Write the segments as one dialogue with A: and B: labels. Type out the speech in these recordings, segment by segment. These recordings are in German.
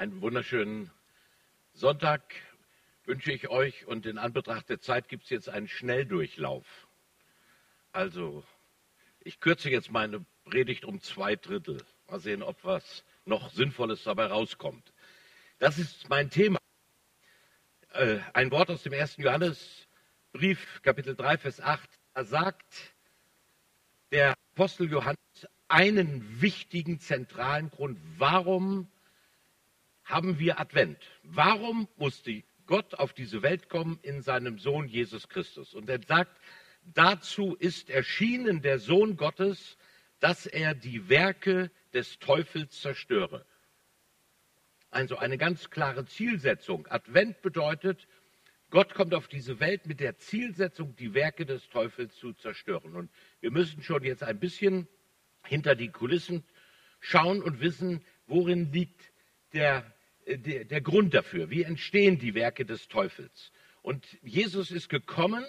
A: Einen wunderschönen Sonntag wünsche ich euch und in Anbetracht der Zeit gibt es jetzt einen Schnelldurchlauf. Also, ich kürze jetzt meine Predigt um zwei Drittel. Mal sehen, ob was noch Sinnvolles dabei rauskommt. Das ist mein Thema. Äh, ein Wort aus dem ersten Johannesbrief, Kapitel 3, Vers 8. Da sagt der Apostel Johannes einen wichtigen, zentralen Grund. Warum haben wir Advent? Warum musste Gott auf diese Welt kommen in seinem Sohn Jesus Christus? Und er sagt, dazu ist erschienen der Sohn Gottes, dass er die Werke des Teufels zerstöre. Also eine ganz klare Zielsetzung. Advent bedeutet, Gott kommt auf diese Welt mit der Zielsetzung, die Werke des Teufels zu zerstören. Und wir müssen schon jetzt ein bisschen hinter die Kulissen schauen und wissen, worin liegt der, der, der Grund dafür. Wie entstehen die Werke des Teufels? Und Jesus ist gekommen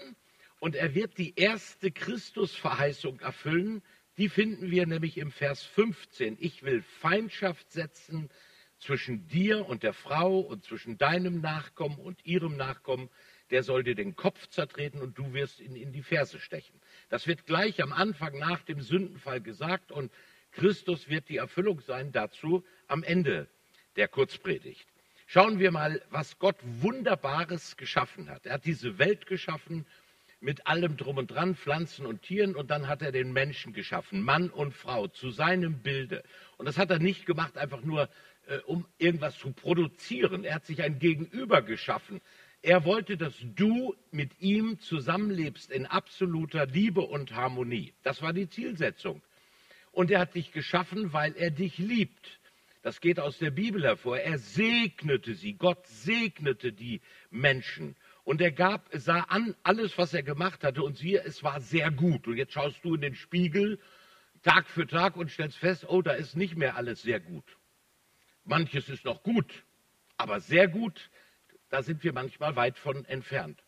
A: und er wird die erste Christusverheißung erfüllen. Die finden wir nämlich im Vers 15. Ich will Feindschaft setzen zwischen dir und der Frau und zwischen deinem Nachkommen und ihrem Nachkommen. Der soll dir den Kopf zertreten und du wirst ihn in die Ferse stechen. Das wird gleich am Anfang nach dem Sündenfall gesagt und Christus wird die Erfüllung sein dazu am Ende der Kurzpredigt. Schauen wir mal, was Gott Wunderbares geschaffen hat. Er hat diese Welt geschaffen mit allem drum und dran, Pflanzen und Tieren, und dann hat er den Menschen geschaffen, Mann und Frau, zu seinem Bilde. Und das hat er nicht gemacht, einfach nur, äh, um irgendwas zu produzieren. Er hat sich ein Gegenüber geschaffen, er wollte, dass du mit ihm zusammenlebst in absoluter Liebe und Harmonie. Das war die Zielsetzung. Und er hat dich geschaffen, weil er dich liebt. Das geht aus der Bibel hervor. Er segnete sie. Gott segnete die Menschen. Und er gab, sah an alles, was er gemacht hatte. Und siehe, es war sehr gut. Und jetzt schaust du in den Spiegel Tag für Tag und stellst fest, oh, da ist nicht mehr alles sehr gut. Manches ist noch gut, aber sehr gut da sind wir manchmal weit von entfernt.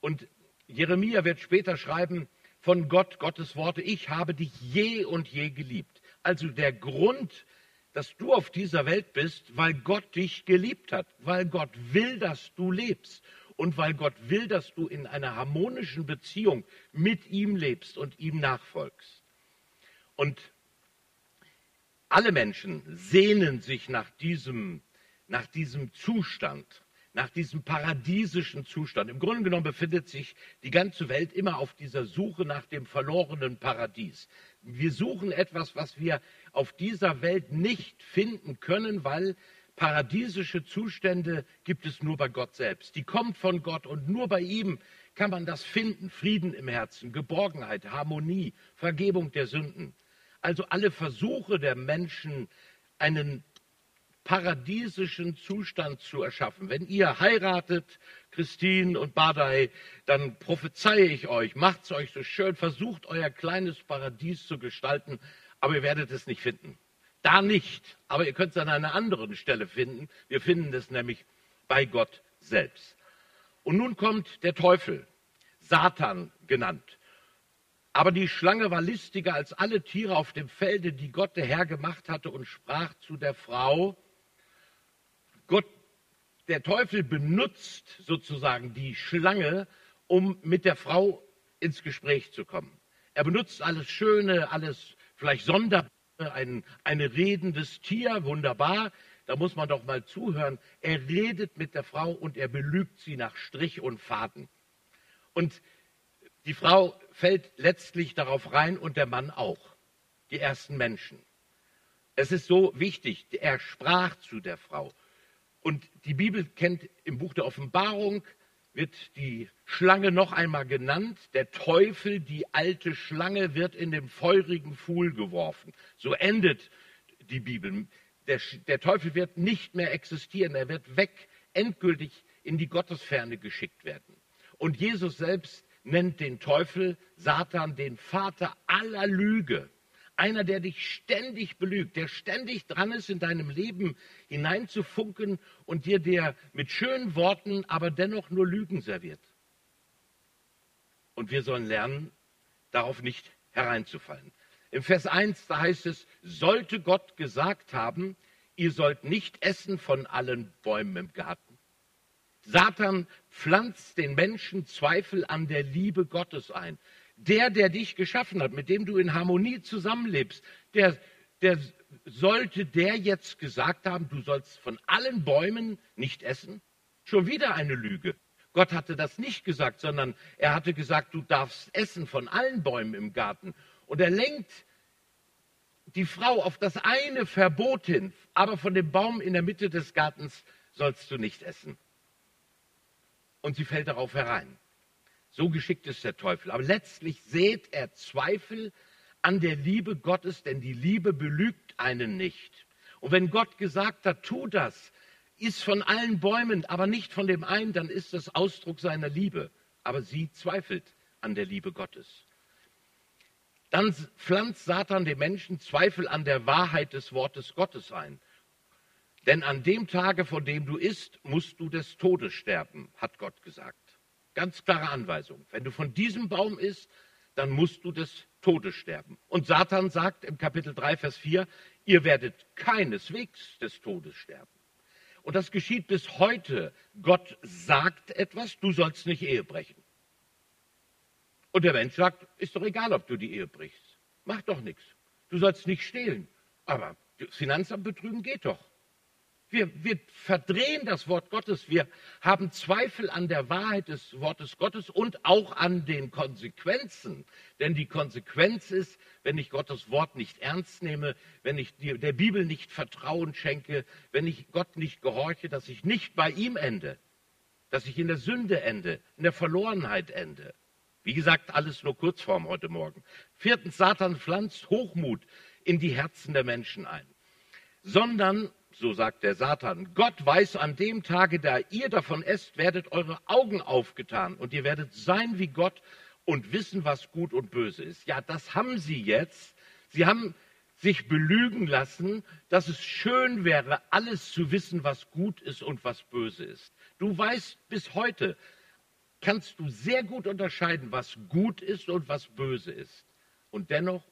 A: Und Jeremia wird später schreiben von Gott, Gottes Worte, ich habe dich je und je geliebt. Also der Grund, dass du auf dieser Welt bist, weil Gott dich geliebt hat, weil Gott will, dass du lebst und weil Gott will, dass du in einer harmonischen Beziehung mit ihm lebst und ihm nachfolgst. Und alle Menschen sehnen sich nach diesem, nach diesem Zustand nach diesem paradiesischen Zustand. Im Grunde genommen befindet sich die ganze Welt immer auf dieser Suche nach dem verlorenen Paradies. Wir suchen etwas, was wir auf dieser Welt nicht finden können, weil paradiesische Zustände gibt es nur bei Gott selbst. Die kommt von Gott und nur bei ihm kann man das finden. Frieden im Herzen, Geborgenheit, Harmonie, Vergebung der Sünden. Also alle Versuche der Menschen, einen paradiesischen Zustand zu erschaffen. Wenn ihr heiratet, Christine und Badai, dann prophezeie ich euch, macht es euch so schön, versucht euer kleines Paradies zu gestalten, aber ihr werdet es nicht finden. Da nicht, aber ihr könnt es an einer anderen Stelle finden. Wir finden es nämlich bei Gott selbst. Und nun kommt der Teufel, Satan genannt. Aber die Schlange war listiger als alle Tiere auf dem Felde, die Gott der Herr gemacht hatte, und sprach zu der Frau, Gott, der Teufel benutzt sozusagen die Schlange, um mit der Frau ins Gespräch zu kommen. Er benutzt alles Schöne, alles vielleicht Sonderbare, ein, ein redendes Tier, wunderbar. Da muss man doch mal zuhören. Er redet mit der Frau und er belügt sie nach Strich und Faden. Und die Frau fällt letztlich darauf rein und der Mann auch. Die ersten Menschen. Es ist so wichtig. Er sprach zu der Frau. Und die Bibel kennt im Buch der Offenbarung, wird die Schlange noch einmal genannt. Der Teufel, die alte Schlange, wird in den feurigen Pfuhl geworfen. So endet die Bibel. Der, der Teufel wird nicht mehr existieren. Er wird weg, endgültig in die Gottesferne geschickt werden. Und Jesus selbst nennt den Teufel, Satan, den Vater aller Lüge. Einer, der dich ständig belügt, der ständig dran ist, in deinem Leben hineinzufunken und dir der mit schönen Worten, aber dennoch nur Lügen serviert. Und wir sollen lernen, darauf nicht hereinzufallen. Im Vers 1, da heißt es, sollte Gott gesagt haben, ihr sollt nicht essen von allen Bäumen im Garten. Satan pflanzt den Menschen Zweifel an der Liebe Gottes ein. Der, der dich geschaffen hat, mit dem du in Harmonie zusammenlebst, der, der sollte der jetzt gesagt haben, du sollst von allen Bäumen nicht essen? Schon wieder eine Lüge. Gott hatte das nicht gesagt, sondern er hatte gesagt, du darfst essen von allen Bäumen im Garten. Und er lenkt die Frau auf das eine Verbot hin, aber von dem Baum in der Mitte des Gartens sollst du nicht essen. Und sie fällt darauf herein. So geschickt ist der Teufel. Aber letztlich sät er Zweifel an der Liebe Gottes, denn die Liebe belügt einen nicht. Und wenn Gott gesagt hat, tu das, ist von allen Bäumen, aber nicht von dem einen, dann ist das Ausdruck seiner Liebe. Aber sie zweifelt an der Liebe Gottes. Dann pflanzt Satan dem Menschen Zweifel an der Wahrheit des Wortes Gottes ein. Denn an dem Tage, von dem du isst, musst du des Todes sterben, hat Gott gesagt. Ganz klare Anweisung. Wenn du von diesem Baum isst, dann musst du des Todes sterben. Und Satan sagt im Kapitel 3, Vers 4, ihr werdet keineswegs des Todes sterben. Und das geschieht bis heute. Gott sagt etwas, du sollst nicht Ehe brechen. Und der Mensch sagt, ist doch egal, ob du die Ehe brichst. Mach doch nichts. Du sollst nicht stehlen. Aber Finanzamt betrügen geht doch. Wir, wir, verdrehen das Wort Gottes. Wir haben Zweifel an der Wahrheit des Wortes Gottes und auch an den Konsequenzen. Denn die Konsequenz ist, wenn ich Gottes Wort nicht ernst nehme, wenn ich der Bibel nicht Vertrauen schenke, wenn ich Gott nicht gehorche, dass ich nicht bei ihm ende, dass ich in der Sünde ende, in der Verlorenheit ende. Wie gesagt, alles nur Kurzform heute Morgen. Viertens, Satan pflanzt Hochmut in die Herzen der Menschen ein. Sondern, so sagt der Satan, Gott weiß an dem Tage, da ihr davon esst, werdet eure Augen aufgetan und ihr werdet sein wie Gott und wissen, was gut und böse ist. Ja, das haben sie jetzt. Sie haben sich belügen lassen, dass es schön wäre, alles zu wissen, was gut ist und was böse ist. Du weißt bis heute, kannst du sehr gut unterscheiden, was gut ist und was böse ist. Und dennoch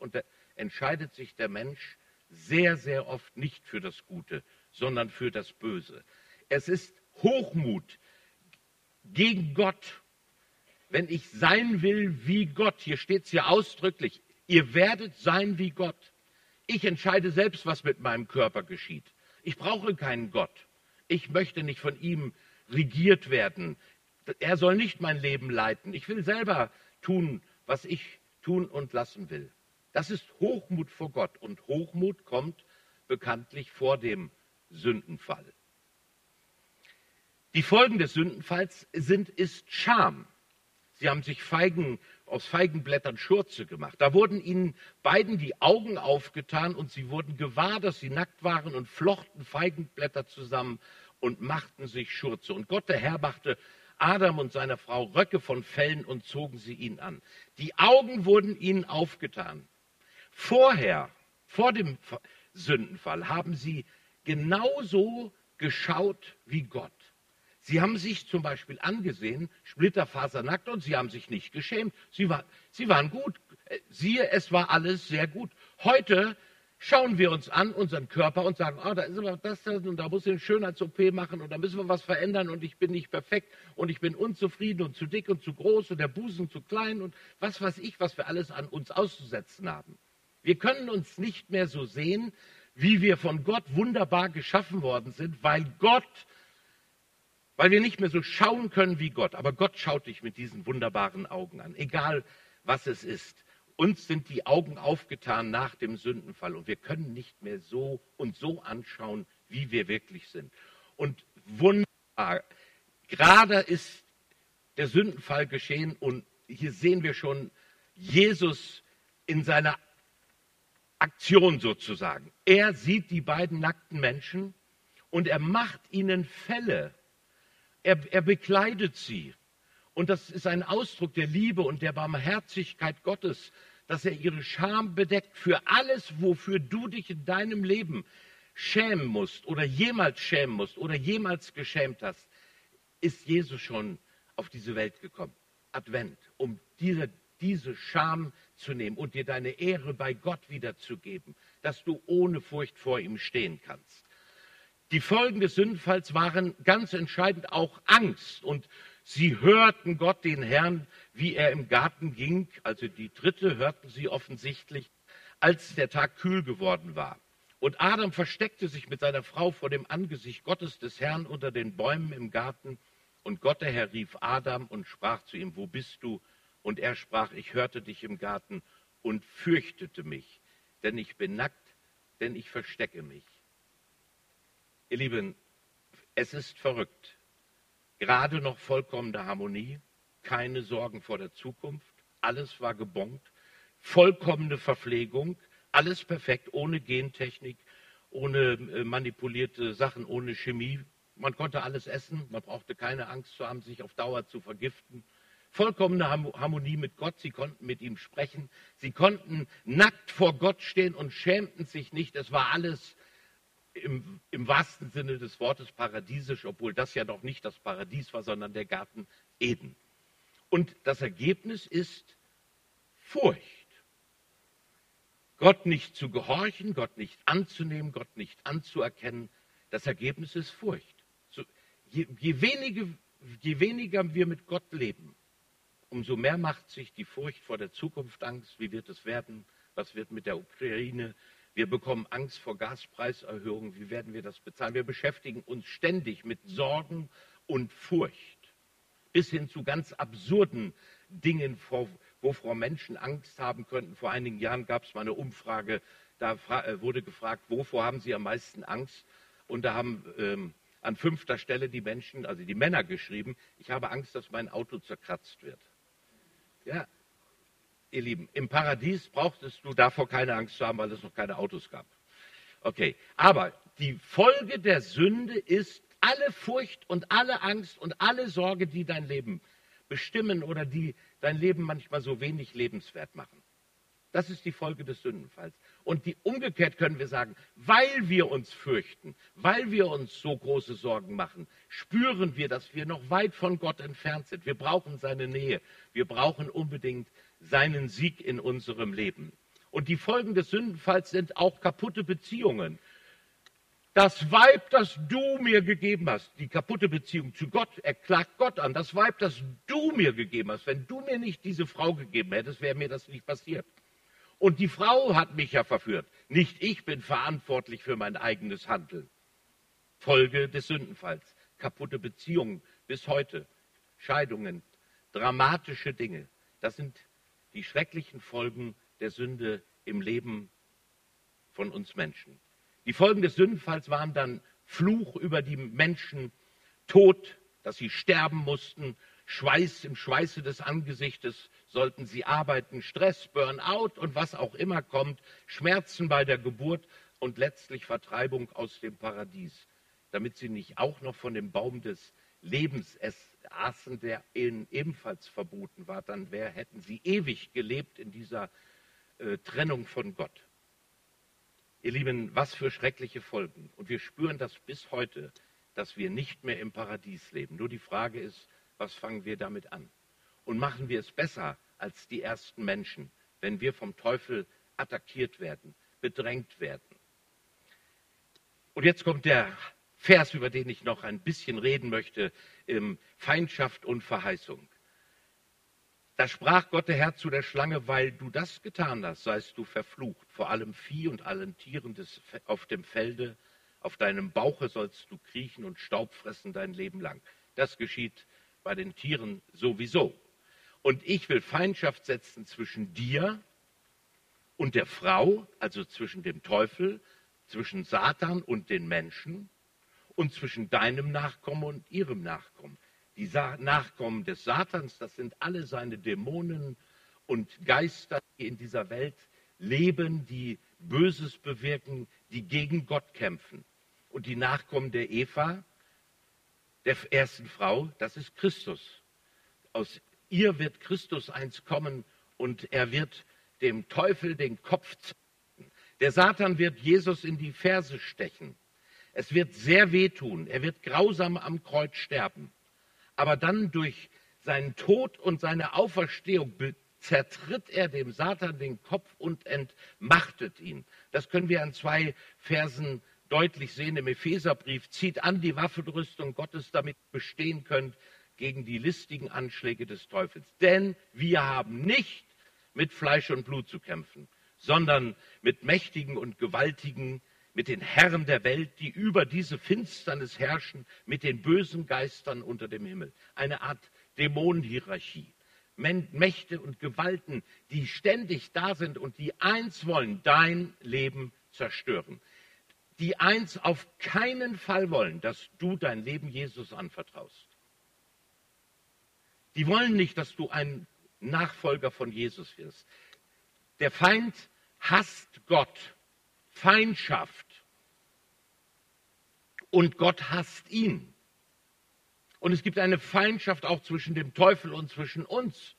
A: entscheidet sich der Mensch sehr, sehr oft nicht für das Gute, sondern für das Böse. Es ist Hochmut gegen Gott. Wenn ich sein will wie Gott, hier steht es ja ausdrücklich, ihr werdet sein wie Gott. Ich entscheide selbst, was mit meinem Körper geschieht. Ich brauche keinen Gott. Ich möchte nicht von ihm regiert werden. Er soll nicht mein Leben leiten. Ich will selber tun, was ich tun und lassen will. Das ist Hochmut vor Gott. Und Hochmut kommt bekanntlich vor dem Sündenfall. Die Folgen des Sündenfalls sind, ist Scham. Sie haben sich Feigen, aus Feigenblättern Schurze gemacht. Da wurden ihnen beiden die Augen aufgetan und sie wurden gewahr, dass sie nackt waren und flochten Feigenblätter zusammen und machten sich Schurze. Und Gott, der Herr, machte Adam und seiner Frau Röcke von Fellen und zogen sie ihn an. Die Augen wurden ihnen aufgetan. Vorher, vor dem Sündenfall, haben sie genauso geschaut wie Gott. Sie haben sich zum Beispiel angesehen, splitterfasernackt, und sie haben sich nicht geschämt. Sie, war, sie waren gut. Siehe, es war alles sehr gut. Heute schauen wir uns an, unseren Körper, und sagen, oh, da ist aber das, das und da muss ich eine Schönheits-OP machen und da müssen wir was verändern und ich bin nicht perfekt und ich bin unzufrieden und zu dick und zu groß und der Busen zu klein und was weiß ich, was wir alles an uns auszusetzen haben. Wir können uns nicht mehr so sehen, wie wir von Gott wunderbar geschaffen worden sind, weil Gott, weil wir nicht mehr so schauen können wie Gott. Aber Gott schaut dich mit diesen wunderbaren Augen an, egal was es ist. Uns sind die Augen aufgetan nach dem Sündenfall und wir können nicht mehr so und so anschauen, wie wir wirklich sind. Und wunderbar, gerade ist der Sündenfall geschehen und hier sehen wir schon Jesus in seiner Aktion sozusagen. Er sieht die beiden nackten Menschen und er macht ihnen Fälle. Er, er bekleidet sie. Und das ist ein Ausdruck der Liebe und der Barmherzigkeit Gottes, dass er ihre Scham bedeckt für alles, wofür du dich in deinem Leben schämen musst oder jemals schämen musst oder jemals geschämt hast, ist Jesus schon auf diese Welt gekommen. Advent, um diese, diese Scham zu nehmen und dir deine Ehre bei Gott wiederzugeben, dass du ohne Furcht vor ihm stehen kannst. Die Folgen des Sündenfalls waren ganz entscheidend auch Angst. Und sie hörten Gott, den Herrn, wie er im Garten ging. Also die dritte hörten sie offensichtlich, als der Tag kühl geworden war. Und Adam versteckte sich mit seiner Frau vor dem Angesicht Gottes des Herrn unter den Bäumen im Garten. Und Gott, der Herr, rief Adam und sprach zu ihm, wo bist du? Und er sprach, ich hörte dich im Garten und fürchtete mich, denn ich bin nackt, denn ich verstecke mich. Ihr Lieben, es ist verrückt. Gerade noch vollkommene Harmonie, keine Sorgen vor der Zukunft, alles war gebongt, vollkommene Verpflegung, alles perfekt, ohne Gentechnik, ohne äh, manipulierte Sachen, ohne Chemie. Man konnte alles essen, man brauchte keine Angst zu haben, sich auf Dauer zu vergiften. Vollkommene Harmonie mit Gott, sie konnten mit ihm sprechen, sie konnten nackt vor Gott stehen und schämten sich nicht. Es war alles im, im wahrsten Sinne des Wortes paradiesisch, obwohl das ja noch nicht das Paradies war, sondern der Garten Eden. Und das Ergebnis ist Furcht. Gott nicht zu gehorchen, Gott nicht anzunehmen, Gott nicht anzuerkennen, das Ergebnis ist Furcht. So, je, je, wenige, je weniger wir mit Gott leben, umso mehr macht sich die Furcht vor der Zukunft Angst. Wie wird es werden? Was wird mit der Ukraine? Wir bekommen Angst vor Gaspreiserhöhungen. Wie werden wir das bezahlen? Wir beschäftigen uns ständig mit Sorgen und Furcht. Bis hin zu ganz absurden Dingen, vor, wovor Menschen Angst haben könnten. Vor einigen Jahren gab es mal eine Umfrage, da äh, wurde gefragt, wovor haben Sie am meisten Angst? Und da haben ähm, an fünfter Stelle die Menschen, also die Männer geschrieben, ich habe Angst, dass mein Auto zerkratzt wird. Ja, ihr Lieben, im Paradies brauchtest du davor keine Angst zu haben, weil es noch keine Autos gab. Okay, aber die Folge der Sünde ist alle Furcht und alle Angst und alle Sorge, die dein Leben bestimmen oder die dein Leben manchmal so wenig lebenswert machen. Das ist die Folge des Sündenfalls. Und die umgekehrt können wir sagen, weil wir uns fürchten, weil wir uns so große Sorgen machen, spüren wir, dass wir noch weit von Gott entfernt sind. Wir brauchen seine Nähe. Wir brauchen unbedingt seinen Sieg in unserem Leben. Und die Folgen des Sündenfalls sind auch kaputte Beziehungen. Das Weib, das du mir gegeben hast, die kaputte Beziehung zu Gott, er klagt Gott an. Das Weib, das du mir gegeben hast, wenn du mir nicht diese Frau gegeben hättest, wäre mir das nicht passiert. Und die Frau hat mich ja verführt. Nicht ich bin verantwortlich für mein eigenes Handeln. Folge des Sündenfalls. Kaputte Beziehungen bis heute. Scheidungen. Dramatische Dinge. Das sind die schrecklichen Folgen der Sünde im Leben von uns Menschen. Die Folgen des Sündenfalls waren dann Fluch über die Menschen, Tod, dass sie sterben mussten, Schweiß im Schweiße des Angesichtes sollten sie arbeiten, Stress, Burnout und was auch immer kommt, Schmerzen bei der Geburt und letztlich Vertreibung aus dem Paradies, damit sie nicht auch noch von dem Baum des Lebens aßen, der ihnen ebenfalls verboten war, dann wär, hätten sie ewig gelebt in dieser äh, Trennung von Gott. Ihr Lieben, was für schreckliche Folgen. Und wir spüren das bis heute, dass wir nicht mehr im Paradies leben. Nur die Frage ist, was fangen wir damit an? Und machen wir es besser als die ersten Menschen, wenn wir vom Teufel attackiert werden, bedrängt werden? Und jetzt kommt der Vers, über den ich noch ein bisschen reden möchte, Feindschaft und Verheißung. Da sprach Gott der Herr zu der Schlange, weil du das getan hast, seist du verflucht, vor allem Vieh und allen Tieren des, auf dem Felde. Auf deinem Bauche sollst du kriechen und Staub fressen dein Leben lang. Das geschieht bei den Tieren sowieso. Und ich will Feindschaft setzen zwischen dir und der Frau, also zwischen dem Teufel, zwischen Satan und den Menschen und zwischen deinem Nachkommen und ihrem Nachkommen. Die Nachkommen des Satans, das sind alle seine Dämonen und Geister, die in dieser Welt leben, die Böses bewirken, die gegen Gott kämpfen. Und die Nachkommen der Eva, der ersten Frau, das ist Christus. Aus ihr wird Christus eins kommen und er wird dem Teufel den Kopf zeigen. Der Satan wird Jesus in die Ferse stechen. Es wird sehr wehtun. Er wird grausam am Kreuz sterben aber dann durch seinen Tod und seine Auferstehung zertritt er dem Satan den Kopf und entmachtet ihn. Das können wir an zwei Versen deutlich sehen im Epheserbrief, zieht an die Waffenrüstung Gottes, damit ihr bestehen könnt gegen die listigen Anschläge des Teufels. Denn wir haben nicht mit Fleisch und Blut zu kämpfen, sondern mit Mächtigen und Gewaltigen, mit den Herren der Welt, die über diese Finsternis herrschen, mit den bösen Geistern unter dem Himmel. Eine Art Dämonenhierarchie. Mächte und Gewalten, die ständig da sind und die eins wollen, dein Leben zerstören. Die eins auf keinen Fall wollen, dass du dein Leben Jesus anvertraust. Die wollen nicht, dass du ein Nachfolger von Jesus wirst. Der Feind hasst Gott, Feindschaft. Und Gott hasst ihn. Und es gibt eine Feindschaft auch zwischen dem Teufel und zwischen uns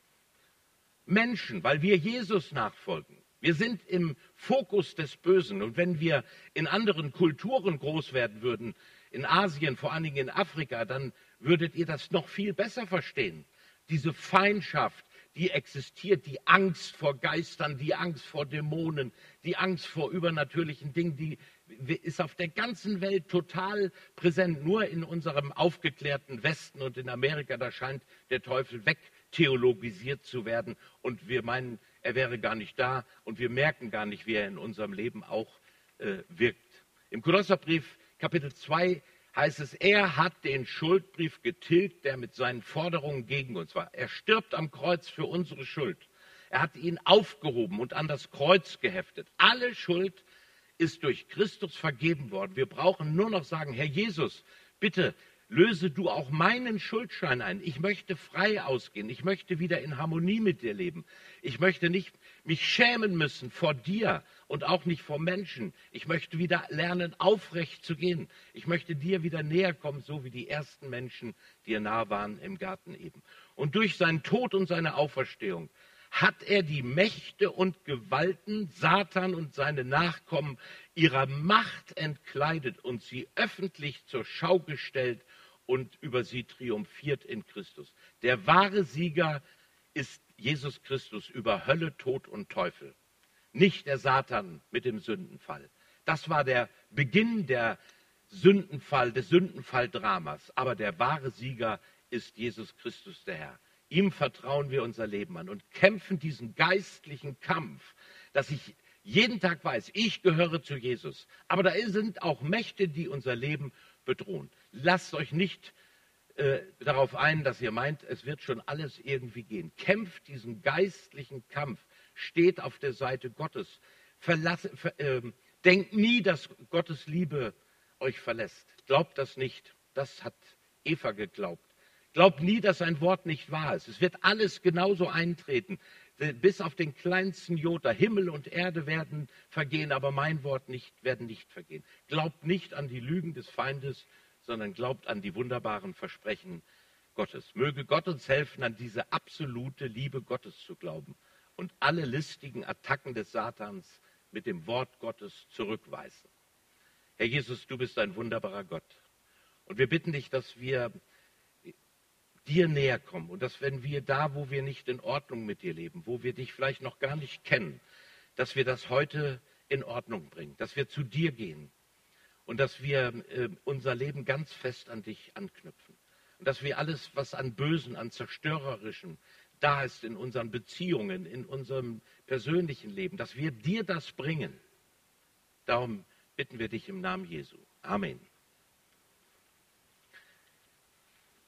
A: Menschen, weil wir Jesus nachfolgen. Wir sind im Fokus des Bösen. Und wenn wir in anderen Kulturen groß werden würden, in Asien, vor allen Dingen in Afrika, dann würdet ihr das noch viel besser verstehen. Diese Feindschaft, die existiert, die Angst vor Geistern, die Angst vor Dämonen, die Angst vor übernatürlichen Dingen, die ist auf der ganzen Welt total präsent. Nur in unserem aufgeklärten Westen und in Amerika, da scheint der Teufel wegtheologisiert zu werden und wir meinen, er wäre gar nicht da und wir merken gar nicht, wie er in unserem Leben auch äh, wirkt. Im Kolosserbrief Kapitel 2 heißt es, er hat den Schuldbrief getilgt, der mit seinen Forderungen gegen uns war. Er stirbt am Kreuz für unsere Schuld. Er hat ihn aufgehoben und an das Kreuz geheftet. Alle Schuld ist durch Christus vergeben worden. Wir brauchen nur noch sagen, Herr Jesus, bitte löse du auch meinen Schuldschein ein. Ich möchte frei ausgehen. Ich möchte wieder in Harmonie mit dir leben. Ich möchte nicht mich schämen müssen vor dir und auch nicht vor Menschen. Ich möchte wieder lernen, aufrecht zu gehen. Ich möchte dir wieder näher kommen, so wie die ersten Menschen dir nah waren im Garten eben. Und durch seinen Tod und seine Auferstehung hat er die Mächte und Gewalten, Satan und seine Nachkommen, ihrer Macht entkleidet und sie öffentlich zur Schau gestellt und über sie triumphiert in Christus. Der wahre Sieger ist Jesus Christus über Hölle, Tod und Teufel, nicht der Satan mit dem Sündenfall. Das war der Beginn der Sündenfall, des Sündenfalldramas. Aber der wahre Sieger ist Jesus Christus, der Herr. Ihm vertrauen wir unser Leben an und kämpfen diesen geistlichen Kampf, dass ich jeden Tag weiß, ich gehöre zu Jesus. Aber da sind auch Mächte, die unser Leben bedrohen. Lasst euch nicht äh, darauf ein, dass ihr meint, es wird schon alles irgendwie gehen. Kämpft diesen geistlichen Kampf, steht auf der Seite Gottes. Verlass, ver, äh, denkt nie, dass Gottes Liebe euch verlässt. Glaubt das nicht. Das hat Eva geglaubt. Glaubt nie, dass ein Wort nicht wahr ist. Es wird alles genauso eintreten, bis auf den kleinsten Jota. Himmel und Erde werden vergehen, aber mein Wort nicht, werden nicht vergehen. Glaubt nicht an die Lügen des Feindes, sondern glaubt an die wunderbaren Versprechen Gottes. Möge Gott uns helfen, an diese absolute Liebe Gottes zu glauben und alle listigen Attacken des Satans mit dem Wort Gottes zurückweisen. Herr Jesus, du bist ein wunderbarer Gott. Und wir bitten dich, dass wir dir näher kommen und dass wenn wir da, wo wir nicht in Ordnung mit dir leben, wo wir dich vielleicht noch gar nicht kennen, dass wir das heute in Ordnung bringen, dass wir zu dir gehen und dass wir äh, unser Leben ganz fest an dich anknüpfen und dass wir alles, was an Bösen, an Zerstörerischem da ist in unseren Beziehungen, in unserem persönlichen Leben, dass wir dir das bringen. Darum bitten wir dich im Namen Jesu. Amen.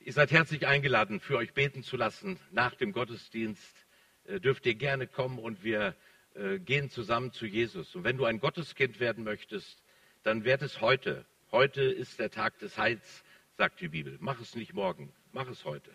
A: Ihr seid herzlich eingeladen, für euch beten zu lassen. Nach dem Gottesdienst äh, dürft ihr gerne kommen und wir äh, gehen zusammen zu Jesus. Und wenn du ein Gotteskind werden möchtest, dann werd es heute. Heute ist der Tag des Heils, sagt die Bibel. Mach es nicht morgen, mach es heute.